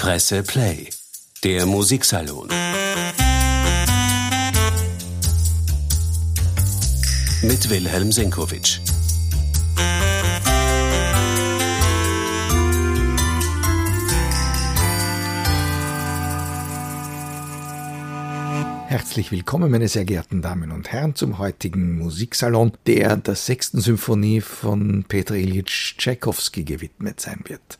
Presse Play, der Musiksalon. Mit Wilhelm Senkowitsch. Herzlich willkommen, meine sehr geehrten Damen und Herren, zum heutigen Musiksalon, der der sechsten Symphonie von Petr Ilyich Tchaikovsky gewidmet sein wird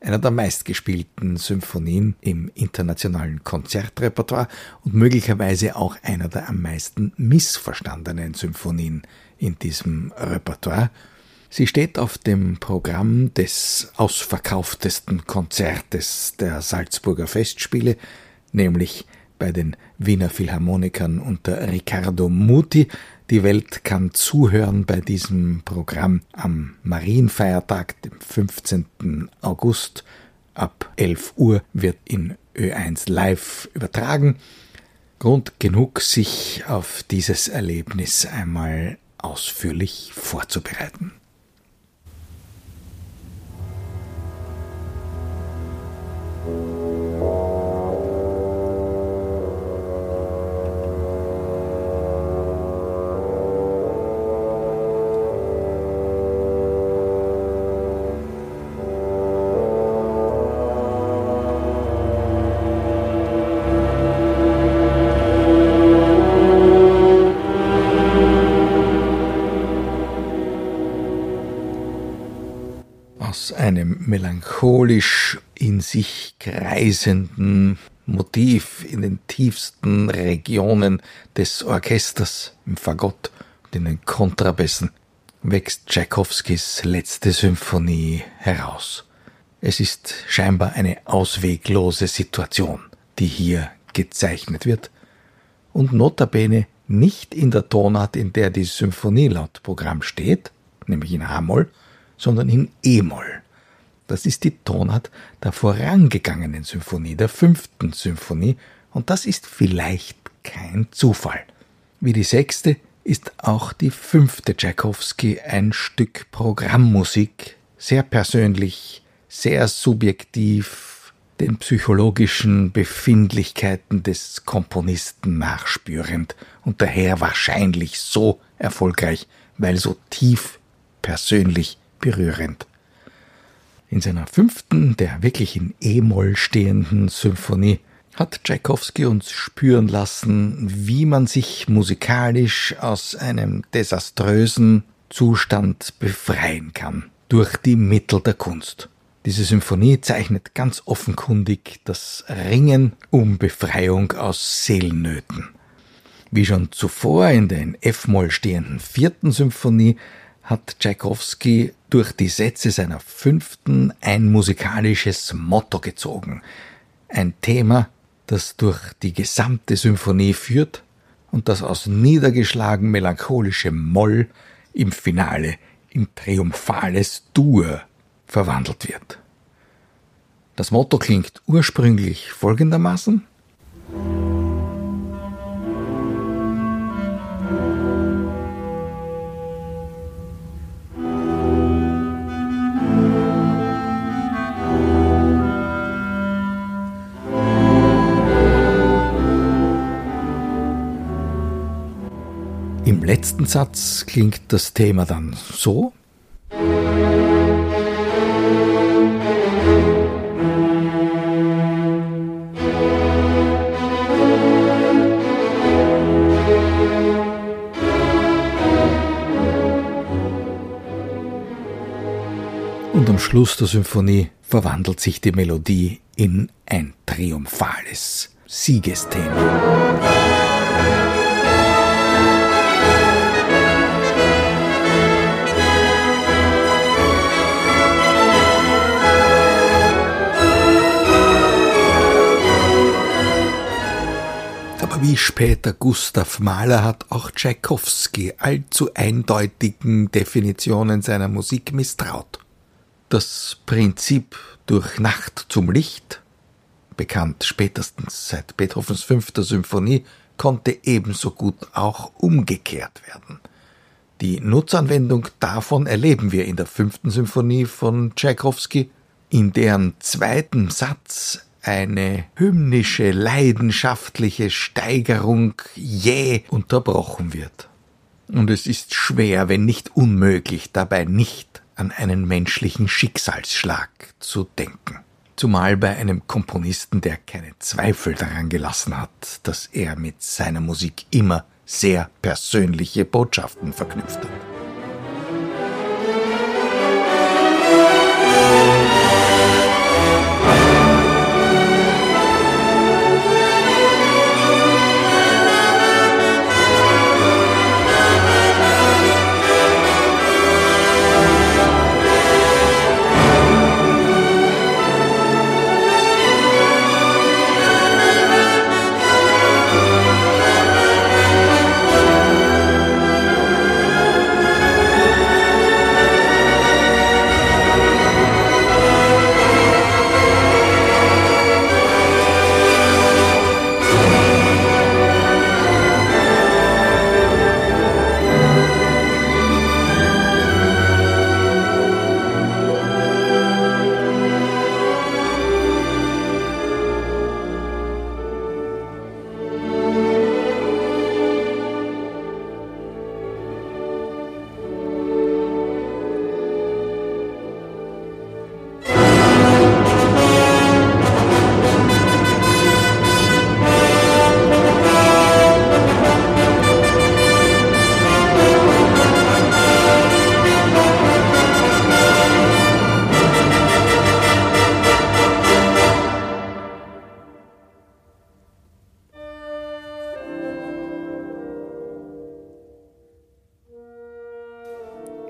einer der meistgespielten Symphonien im internationalen Konzertrepertoire und möglicherweise auch einer der am meisten missverstandenen Symphonien in diesem Repertoire. Sie steht auf dem Programm des ausverkauftesten Konzertes der Salzburger Festspiele, nämlich bei den Wiener Philharmonikern unter Riccardo Muti, die Welt kann zuhören bei diesem Programm am Marienfeiertag, dem 15. August. Ab 11 Uhr wird in Ö1 live übertragen. Grund genug, sich auf dieses Erlebnis einmal ausführlich vorzubereiten. Melancholisch in sich kreisenden Motiv in den tiefsten Regionen des Orchesters, im Fagott und in den Kontrabässen, wächst Tschaikowskis letzte Symphonie heraus. Es ist scheinbar eine ausweglose Situation, die hier gezeichnet wird und notabene nicht in der Tonart, in der die Symphonie laut Programm steht, nämlich in H-Moll, sondern in E-Moll. Das ist die Tonart der vorangegangenen Symphonie, der fünften Symphonie, und das ist vielleicht kein Zufall. Wie die sechste ist auch die fünfte Tchaikovsky ein Stück Programmmusik, sehr persönlich, sehr subjektiv, den psychologischen Befindlichkeiten des Komponisten nachspürend und daher wahrscheinlich so erfolgreich, weil so tief persönlich berührend. In seiner fünften, der wirklich in E-Moll stehenden Symphonie hat Tchaikovsky uns spüren lassen, wie man sich musikalisch aus einem desaströsen Zustand befreien kann durch die Mittel der Kunst. Diese Symphonie zeichnet ganz offenkundig das Ringen um Befreiung aus Seelennöten. Wie schon zuvor in der in F-Moll stehenden vierten Symphonie hat Tchaikovsky durch die Sätze seiner fünften ein musikalisches Motto gezogen. Ein Thema, das durch die gesamte Symphonie führt und das aus niedergeschlagen melancholischem Moll im Finale in triumphales Dur verwandelt wird. Das Motto klingt ursprünglich folgendermaßen Satz klingt das Thema dann so. Und am Schluss der Symphonie verwandelt sich die Melodie in ein triumphales Siegesthema. Wie später Gustav Mahler hat auch Tschaikowski allzu eindeutigen Definitionen seiner Musik misstraut. Das Prinzip durch Nacht zum Licht, bekannt spätestens seit Beethovens fünfter Symphonie, konnte ebenso gut auch umgekehrt werden. Die Nutzanwendung davon erleben wir in der fünften Symphonie von Tschaikowski, in deren zweiten Satz eine hymnische, leidenschaftliche Steigerung jäh unterbrochen wird. Und es ist schwer, wenn nicht unmöglich, dabei nicht an einen menschlichen Schicksalsschlag zu denken. Zumal bei einem Komponisten, der keine Zweifel daran gelassen hat, dass er mit seiner Musik immer sehr persönliche Botschaften verknüpft hat.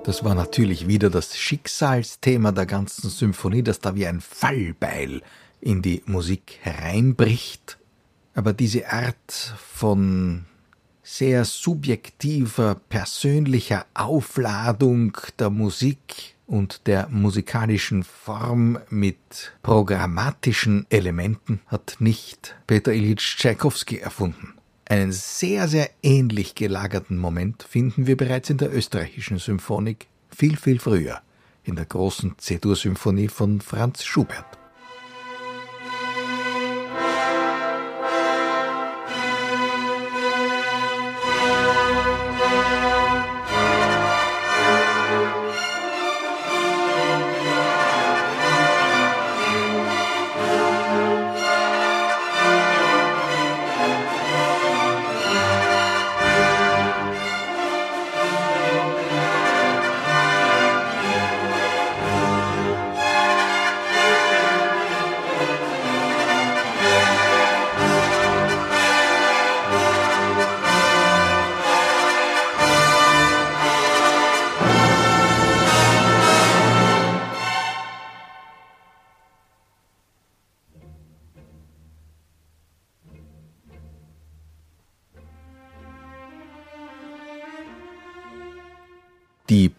Das war natürlich wieder das Schicksalsthema der ganzen Symphonie, das da wie ein Fallbeil in die Musik hereinbricht. Aber diese Art von sehr subjektiver, persönlicher Aufladung der Musik und der musikalischen Form mit programmatischen Elementen hat nicht Peter Ilyich Tschaikowski erfunden. Einen sehr, sehr ähnlich gelagerten Moment finden wir bereits in der österreichischen Symphonik viel, viel früher, in der großen C-Dur-Symphonie von Franz Schubert.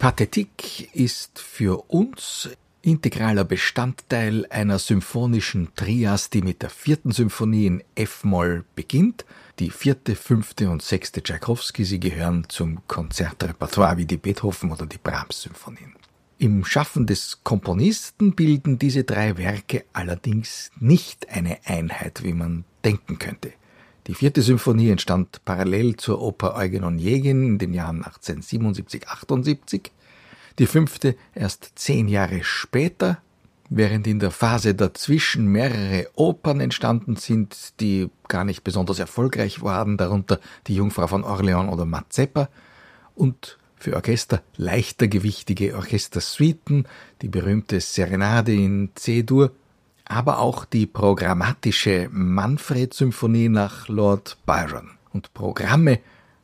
Pathetik ist für uns integraler Bestandteil einer symphonischen Trias, die mit der vierten Symphonie in F-Moll beginnt. Die vierte, fünfte und sechste Tchaikovsky, sie gehören zum Konzertrepertoire wie die Beethoven- oder die Brahms-Symphonien. Im Schaffen des Komponisten bilden diese drei Werke allerdings nicht eine Einheit, wie man denken könnte. Die vierte Symphonie entstand parallel zur Oper Eugen Onegin in den Jahren 1877-78, die fünfte erst zehn Jahre später, während in der Phase dazwischen mehrere Opern entstanden sind, die gar nicht besonders erfolgreich waren, darunter die Jungfrau von Orleans oder Mazeppa, und für Orchester leichter gewichtige Orchestersuiten, die berühmte Serenade in C-Dur aber auch die programmatische Manfred-Symphonie nach Lord Byron. Und Programme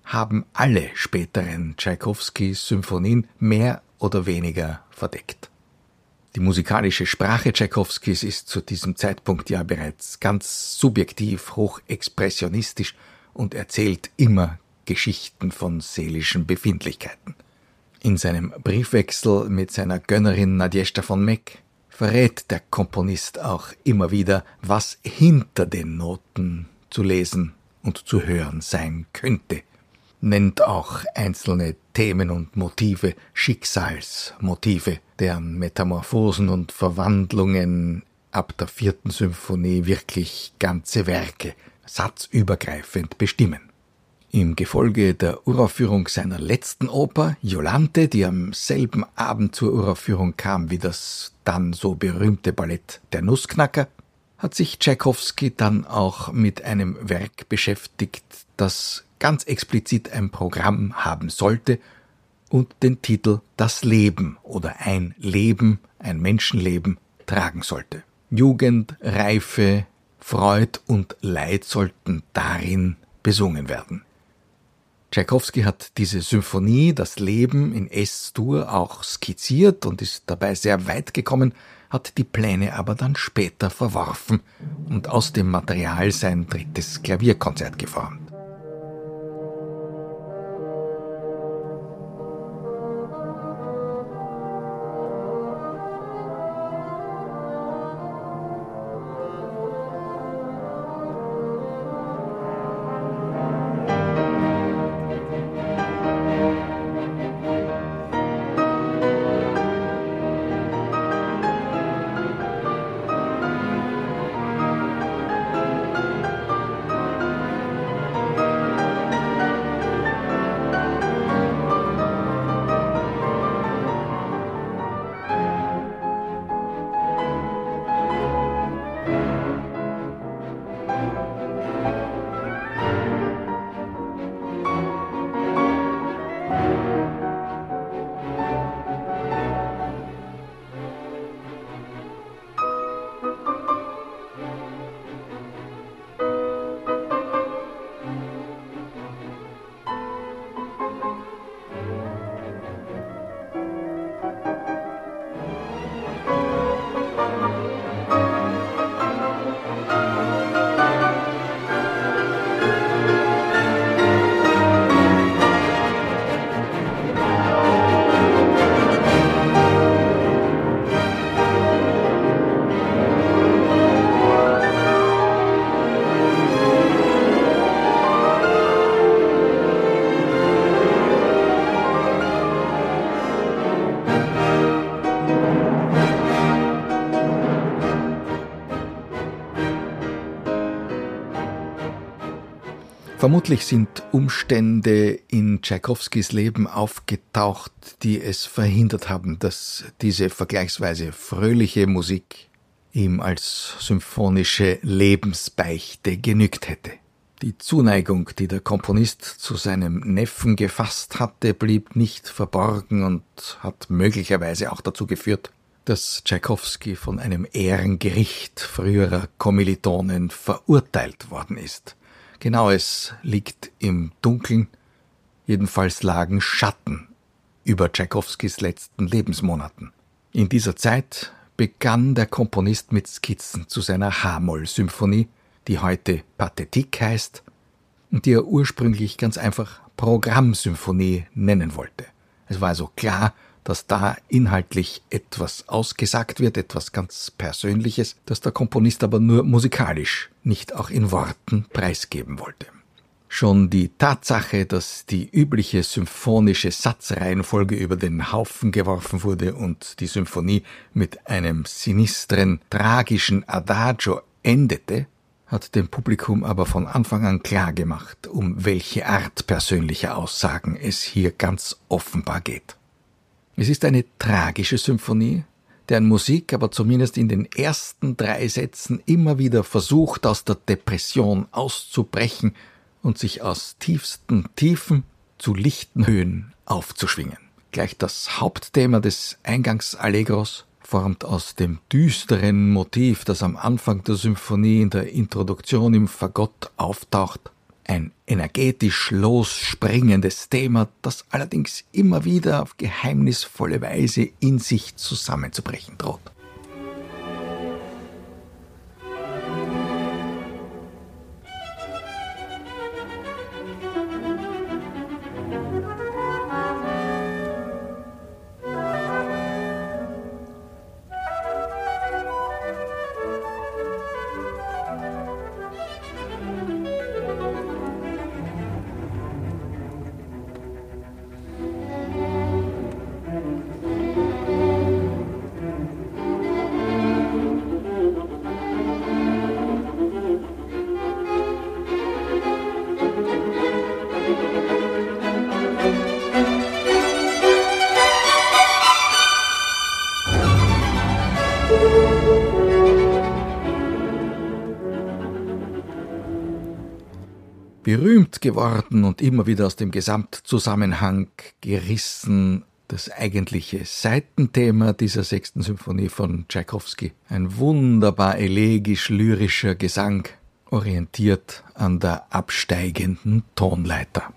haben alle späteren Tschaikowski-Symphonien mehr oder weniger verdeckt. Die musikalische Sprache Tschaikowskis ist zu diesem Zeitpunkt ja bereits ganz subjektiv, hochexpressionistisch und erzählt immer Geschichten von seelischen Befindlichkeiten. In seinem Briefwechsel mit seiner Gönnerin Nadjeshta von Meck verrät der Komponist auch immer wieder, was hinter den Noten zu lesen und zu hören sein könnte, nennt auch einzelne Themen und Motive Schicksalsmotive, deren Metamorphosen und Verwandlungen ab der vierten Symphonie wirklich ganze Werke satzübergreifend bestimmen. Im Gefolge der Uraufführung seiner letzten Oper, Jolante, die am selben Abend zur Uraufführung kam wie das dann so berühmte Ballett Der Nussknacker, hat sich Tschaikowski dann auch mit einem Werk beschäftigt, das ganz explizit ein Programm haben sollte und den Titel Das Leben oder ein Leben, ein Menschenleben tragen sollte. Jugend, Reife, Freud und Leid sollten darin besungen werden. Tschaikowski hat diese Symphonie, das Leben in S-Dur, auch skizziert und ist dabei sehr weit gekommen, hat die Pläne aber dann später verworfen und aus dem Material sein drittes Klavierkonzert geformt. Vermutlich sind Umstände in Tschaikowskis Leben aufgetaucht, die es verhindert haben, dass diese vergleichsweise fröhliche Musik ihm als symphonische Lebensbeichte genügt hätte. Die Zuneigung, die der Komponist zu seinem Neffen gefasst hatte, blieb nicht verborgen und hat möglicherweise auch dazu geführt, dass Tschaikowski von einem Ehrengericht früherer Kommilitonen verurteilt worden ist. Genaues liegt im Dunkeln, jedenfalls lagen Schatten über Tschaikowskis letzten Lebensmonaten. In dieser Zeit begann der Komponist mit Skizzen zu seiner H-Moll-Symphonie, die heute Pathetik heißt und die er ursprünglich ganz einfach Programmsymphonie nennen wollte. Es war also klar, dass da inhaltlich etwas ausgesagt wird, etwas ganz Persönliches, das der Komponist aber nur musikalisch, nicht auch in Worten preisgeben wollte. Schon die Tatsache, dass die übliche symphonische Satzreihenfolge über den Haufen geworfen wurde und die Symphonie mit einem sinistren, tragischen Adagio endete, hat dem Publikum aber von Anfang an klar gemacht, um welche Art persönlicher Aussagen es hier ganz offenbar geht. Es ist eine tragische Symphonie, deren Musik aber zumindest in den ersten drei Sätzen immer wieder versucht, aus der Depression auszubrechen und sich aus tiefsten Tiefen zu lichten Höhen aufzuschwingen. Gleich das Hauptthema des Eingangsallegros formt aus dem düsteren Motiv, das am Anfang der Symphonie in der Introduktion im Fagott auftaucht, ein energetisch losspringendes Thema, das allerdings immer wieder auf geheimnisvolle Weise in sich zusammenzubrechen droht. Berühmt geworden und immer wieder aus dem Gesamtzusammenhang gerissen. Das eigentliche Seitenthema dieser sechsten Symphonie von Tschaikowski. Ein wunderbar elegisch-lyrischer Gesang, orientiert an der absteigenden Tonleiter.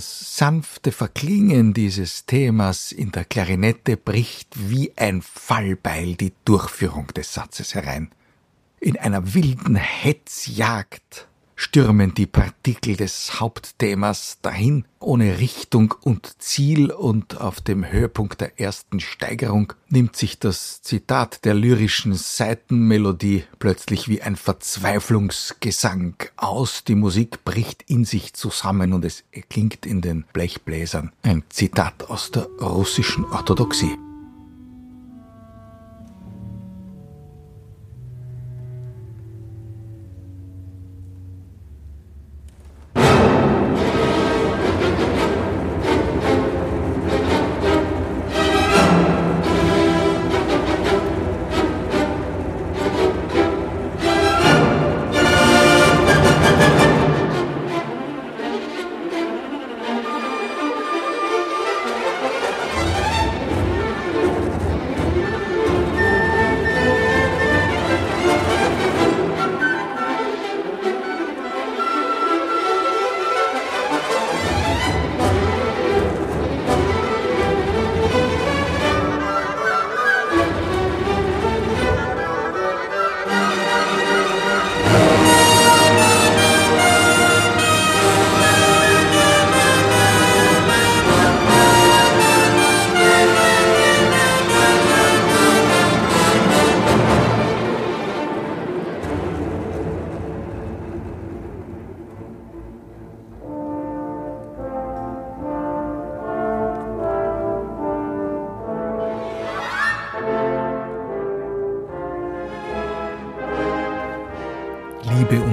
Ins sanfte Verklingen dieses Themas in der Klarinette bricht wie ein Fallbeil die Durchführung des Satzes herein. In einer wilden Hetzjagd stürmen die Partikel des Hauptthemas dahin, ohne Richtung und Ziel, und auf dem Höhepunkt der ersten Steigerung nimmt sich das Zitat der lyrischen Seitenmelodie plötzlich wie ein Verzweiflungsgesang aus, die Musik bricht in sich zusammen und es erklingt in den Blechbläsern. Ein Zitat aus der russischen Orthodoxie.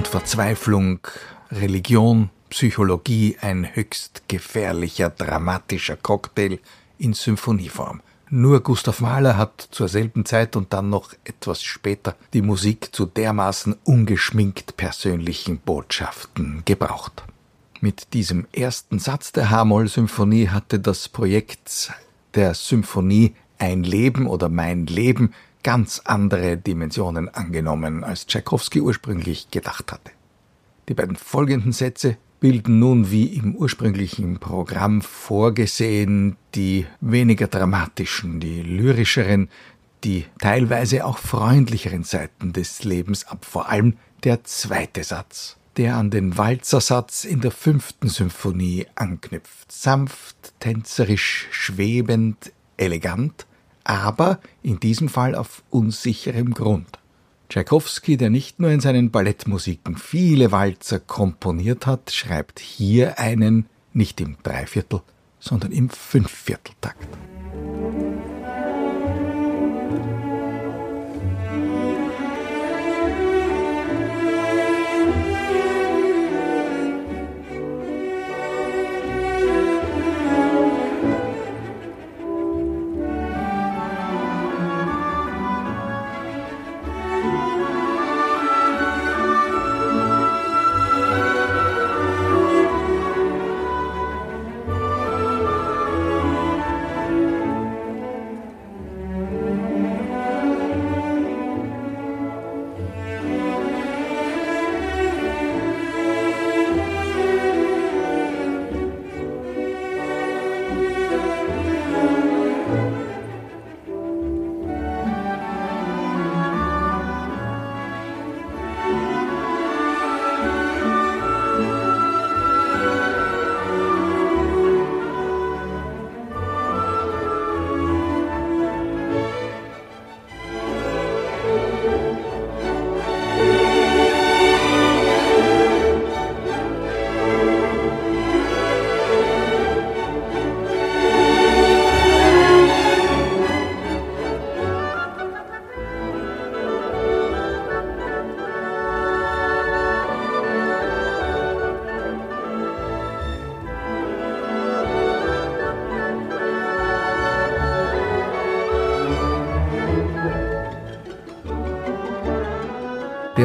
Verzweiflung, Religion, Psychologie, ein höchst gefährlicher, dramatischer Cocktail in Symphonieform. Nur Gustav Mahler hat zur selben Zeit und dann noch etwas später die Musik zu dermaßen ungeschminkt persönlichen Botschaften gebraucht. Mit diesem ersten Satz der H-Moll-Symphonie hatte das Projekt der Symphonie Ein Leben oder Mein Leben ganz andere Dimensionen angenommen, als Tschaikowski ursprünglich gedacht hatte. Die beiden folgenden Sätze bilden nun wie im ursprünglichen Programm vorgesehen die weniger dramatischen, die lyrischeren, die teilweise auch freundlicheren Seiten des Lebens ab, vor allem der zweite Satz, der an den Walzersatz in der fünften Symphonie anknüpft, sanft, tänzerisch, schwebend, elegant, aber in diesem Fall auf unsicherem Grund. Tschaikowski, der nicht nur in seinen Ballettmusiken viele Walzer komponiert hat, schreibt hier einen nicht im Dreiviertel, sondern im Fünfvierteltakt.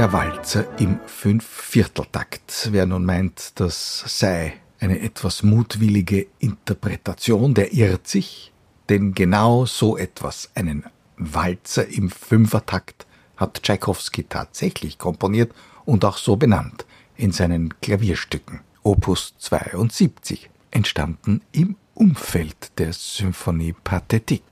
Der Walzer im Fünfvierteltakt. Wer nun meint, das sei eine etwas mutwillige Interpretation, der irrt sich, denn genau so etwas, einen Walzer im Fünfertakt, hat Tschaikowski tatsächlich komponiert und auch so benannt in seinen Klavierstücken. Opus 72, entstanden im Umfeld der Symphonie Pathétique.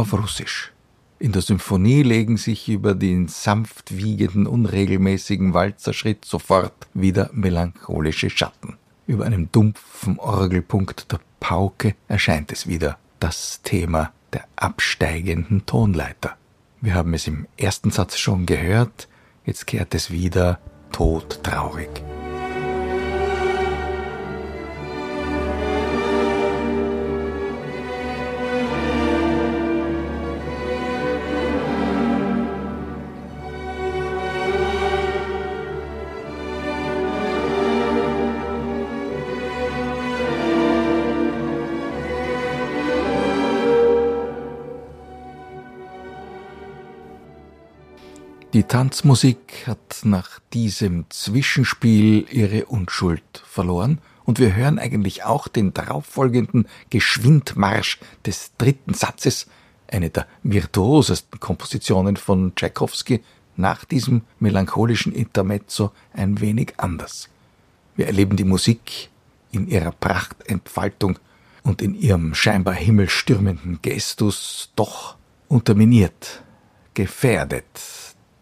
Auf Russisch. In der Symphonie legen sich über den sanft wiegenden, unregelmäßigen Walzerschritt sofort wieder melancholische Schatten. Über einem dumpfen Orgelpunkt der Pauke erscheint es wieder, das Thema der absteigenden Tonleiter. Wir haben es im ersten Satz schon gehört, jetzt kehrt es wieder todtraurig. Tanzmusik hat nach diesem Zwischenspiel ihre Unschuld verloren und wir hören eigentlich auch den darauffolgenden Geschwindmarsch des dritten Satzes, eine der virtuosesten Kompositionen von Tschaikowski, nach diesem melancholischen Intermezzo ein wenig anders. Wir erleben die Musik in ihrer Prachtentfaltung und in ihrem scheinbar himmelstürmenden Gestus doch unterminiert, gefährdet,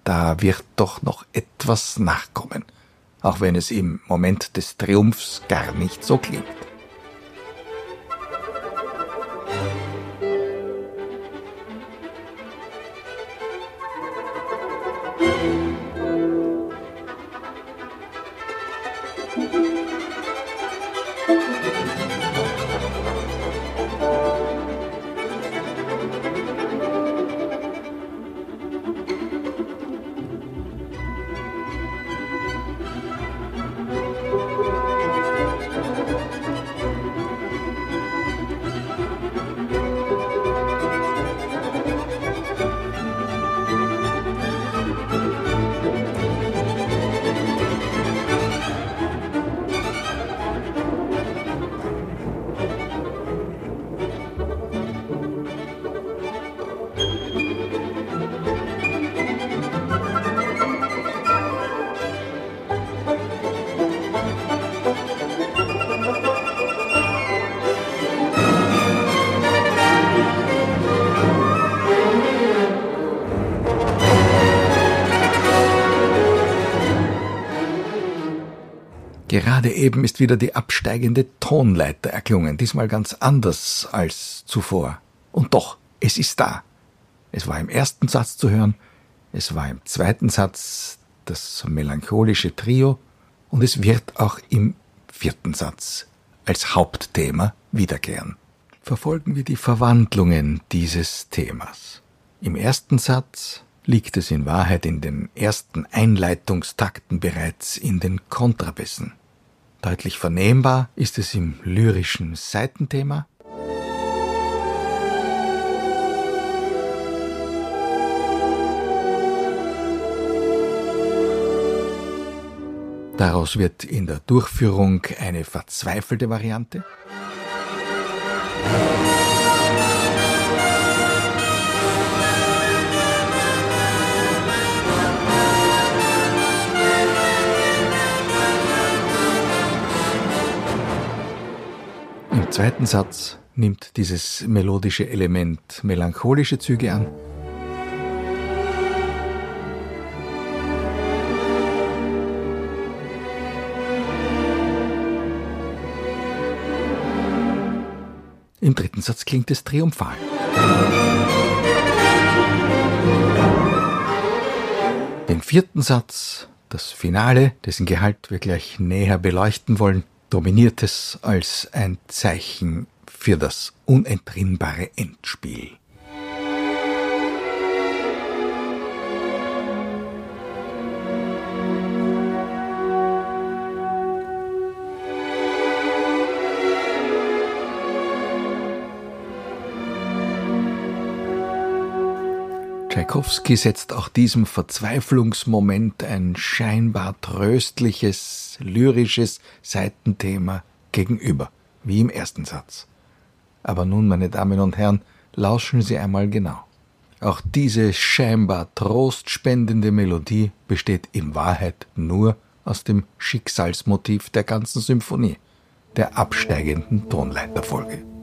da wird doch noch etwas nachkommen, auch wenn es im Moment des Triumphs gar nicht so klingt. Gerade eben ist wieder die absteigende Tonleiter erklungen, diesmal ganz anders als zuvor. Und doch, es ist da. Es war im ersten Satz zu hören, es war im zweiten Satz das melancholische Trio und es wird auch im vierten Satz als Hauptthema wiederkehren. Verfolgen wir die Verwandlungen dieses Themas. Im ersten Satz liegt es in Wahrheit in den ersten Einleitungstakten bereits in den Kontrabissen. Deutlich vernehmbar ist es im lyrischen Seitenthema. Daraus wird in der Durchführung eine verzweifelte Variante. Zweiten Satz nimmt dieses melodische Element melancholische Züge an. Im dritten Satz klingt es triumphal. Den vierten Satz, das Finale, dessen Gehalt wir gleich näher beleuchten wollen, dominiert es als ein Zeichen für das unentrinnbare Endspiel. Tschaikowski setzt auch diesem Verzweiflungsmoment ein scheinbar tröstliches, lyrisches Seitenthema gegenüber, wie im ersten Satz. Aber nun, meine Damen und Herren, lauschen Sie einmal genau. Auch diese scheinbar trostspendende Melodie besteht in Wahrheit nur aus dem Schicksalsmotiv der ganzen Symphonie, der absteigenden Tonleiterfolge.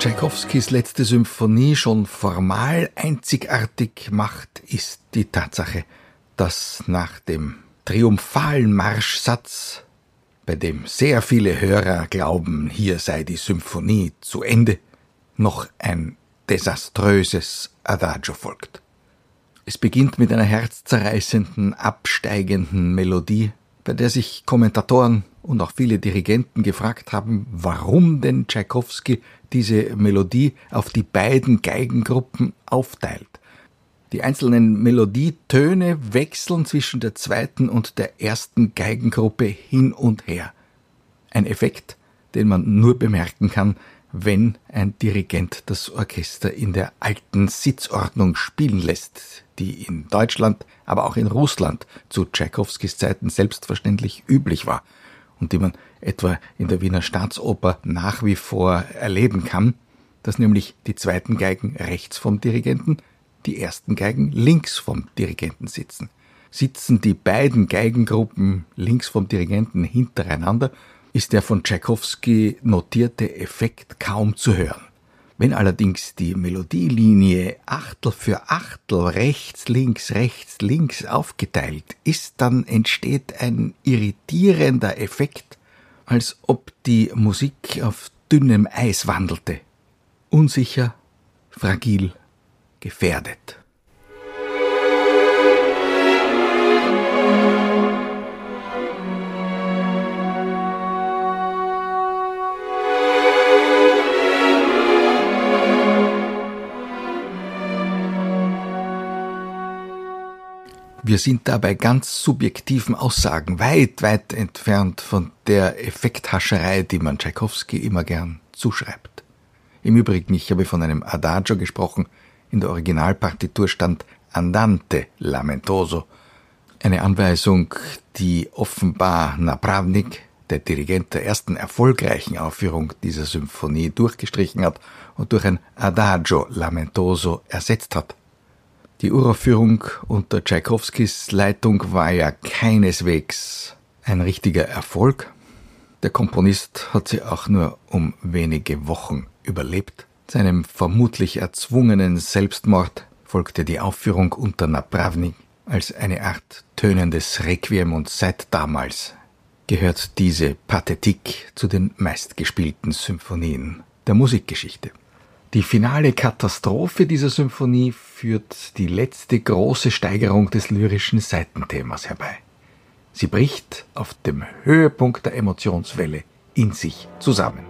Tschaikowskis letzte Symphonie schon formal einzigartig macht, ist die Tatsache, dass nach dem triumphalen Marschsatz, bei dem sehr viele Hörer glauben, hier sei die Symphonie zu Ende, noch ein desaströses Adagio folgt. Es beginnt mit einer herzzerreißenden, absteigenden Melodie, bei der sich Kommentatoren und auch viele Dirigenten gefragt haben, warum denn Tschaikowski diese Melodie auf die beiden Geigengruppen aufteilt. Die einzelnen Melodietöne wechseln zwischen der zweiten und der ersten Geigengruppe hin und her. Ein Effekt, den man nur bemerken kann, wenn ein Dirigent das Orchester in der alten Sitzordnung spielen lässt, die in Deutschland, aber auch in Russland zu Tschaikowskis Zeiten selbstverständlich üblich war und die man etwa in der Wiener Staatsoper nach wie vor erleben kann, dass nämlich die zweiten Geigen rechts vom Dirigenten, die ersten Geigen links vom Dirigenten sitzen. Sitzen die beiden Geigengruppen links vom Dirigenten hintereinander, ist der von Tchaikovsky notierte Effekt kaum zu hören. Wenn allerdings die Melodielinie Achtel für Achtel rechts, links, rechts, links aufgeteilt ist, dann entsteht ein irritierender Effekt, als ob die Musik auf dünnem Eis wandelte. Unsicher, fragil, gefährdet. Wir sind da bei ganz subjektiven Aussagen, weit, weit entfernt von der Effekthascherei, die man Tschaikowski immer gern zuschreibt. Im Übrigen, ich habe von einem Adagio gesprochen, in der Originalpartitur stand Andante lamentoso, eine Anweisung, die offenbar Napravnik, der Dirigent der ersten erfolgreichen Aufführung dieser Symphonie, durchgestrichen hat und durch ein Adagio lamentoso ersetzt hat. Die Uraufführung unter Tschaikowskis Leitung war ja keineswegs ein richtiger Erfolg. Der Komponist hat sie auch nur um wenige Wochen überlebt. Seinem vermutlich erzwungenen Selbstmord folgte die Aufführung unter Napravnik als eine Art tönendes Requiem und seit damals gehört diese Pathetik zu den meistgespielten Symphonien der Musikgeschichte. Die finale Katastrophe dieser Symphonie führt die letzte große Steigerung des lyrischen Seitenthemas herbei. Sie bricht auf dem Höhepunkt der Emotionswelle in sich zusammen.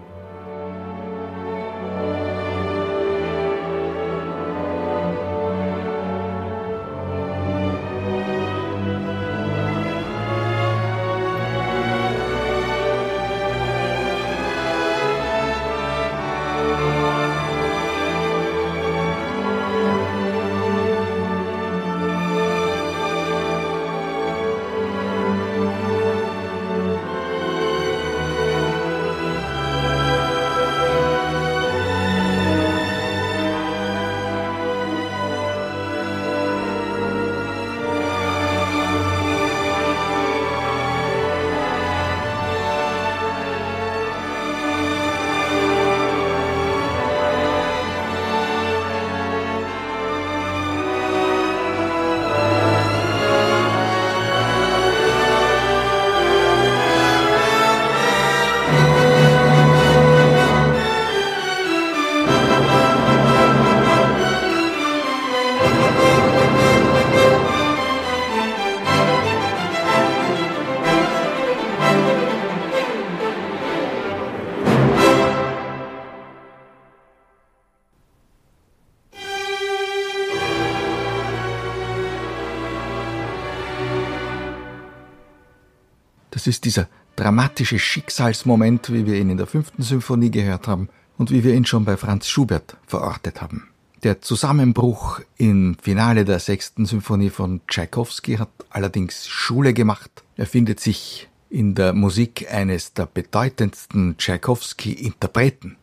Das ist dieser dramatische Schicksalsmoment, wie wir ihn in der fünften Symphonie gehört haben und wie wir ihn schon bei Franz Schubert verortet haben. Der Zusammenbruch im Finale der sechsten Symphonie von Tschaikowski hat allerdings Schule gemacht. Er findet sich in der Musik eines der bedeutendsten Tschaikowski-Interpreten,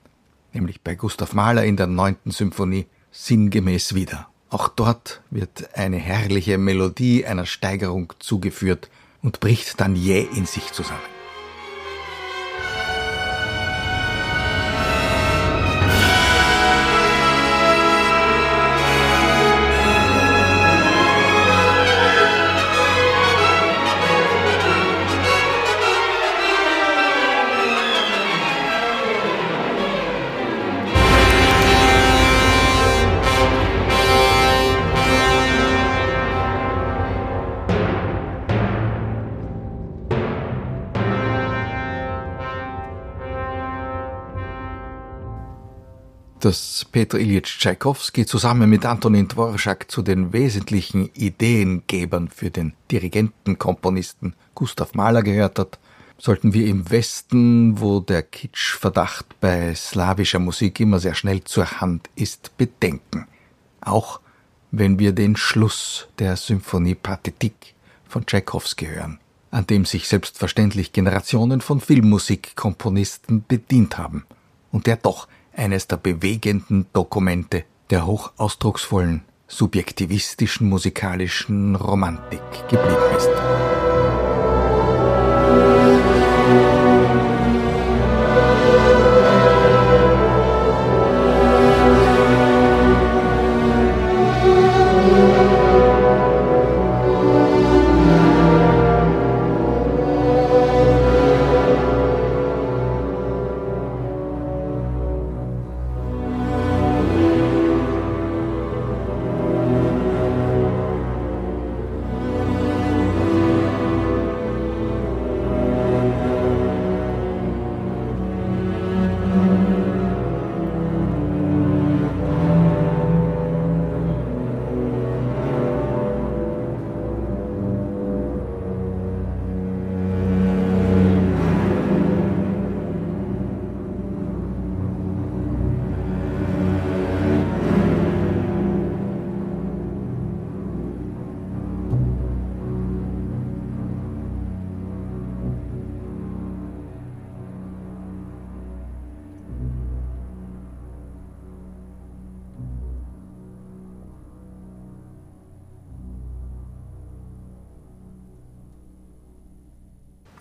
nämlich bei Gustav Mahler in der neunten Symphonie, sinngemäß wieder. Auch dort wird eine herrliche Melodie einer Steigerung zugeführt und bricht dann jäh in sich zusammen. Dass Peter Ilyich Tschaikowski zusammen mit Antonin Dvorak zu den wesentlichen Ideengebern für den Dirigentenkomponisten Gustav Mahler gehört hat, sollten wir im Westen, wo der Kitschverdacht bei slawischer Musik immer sehr schnell zur Hand ist, bedenken. Auch wenn wir den Schluss der Symphonie Pathetik von Tschaikowski hören, an dem sich selbstverständlich Generationen von Filmmusikkomponisten bedient haben und der doch eines der bewegenden Dokumente der hochausdrucksvollen, subjektivistischen musikalischen Romantik geblieben ist.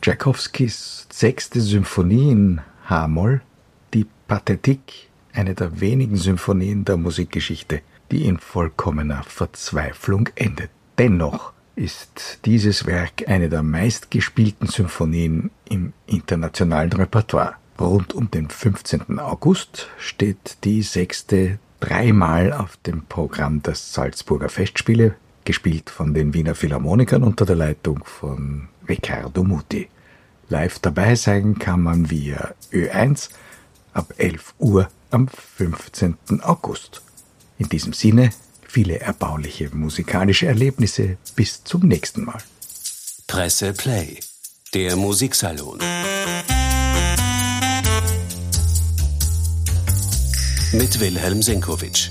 Tchaikovskis sechste Symphonie in H-Moll, die Pathetik, eine der wenigen Symphonien der Musikgeschichte, die in vollkommener Verzweiflung endet. Dennoch ist dieses Werk eine der meistgespielten Symphonien im internationalen Repertoire. Rund um den 15. August steht die sechste dreimal auf dem Programm der Salzburger Festspiele, gespielt von den Wiener Philharmonikern unter der Leitung von Riccardo Muti. Live dabei sein kann man via Ö1 ab 11 Uhr am 15. August. In diesem Sinne viele erbauliche musikalische Erlebnisse. Bis zum nächsten Mal. Presse Play, der Musiksalon. Mit Wilhelm Senkowitsch.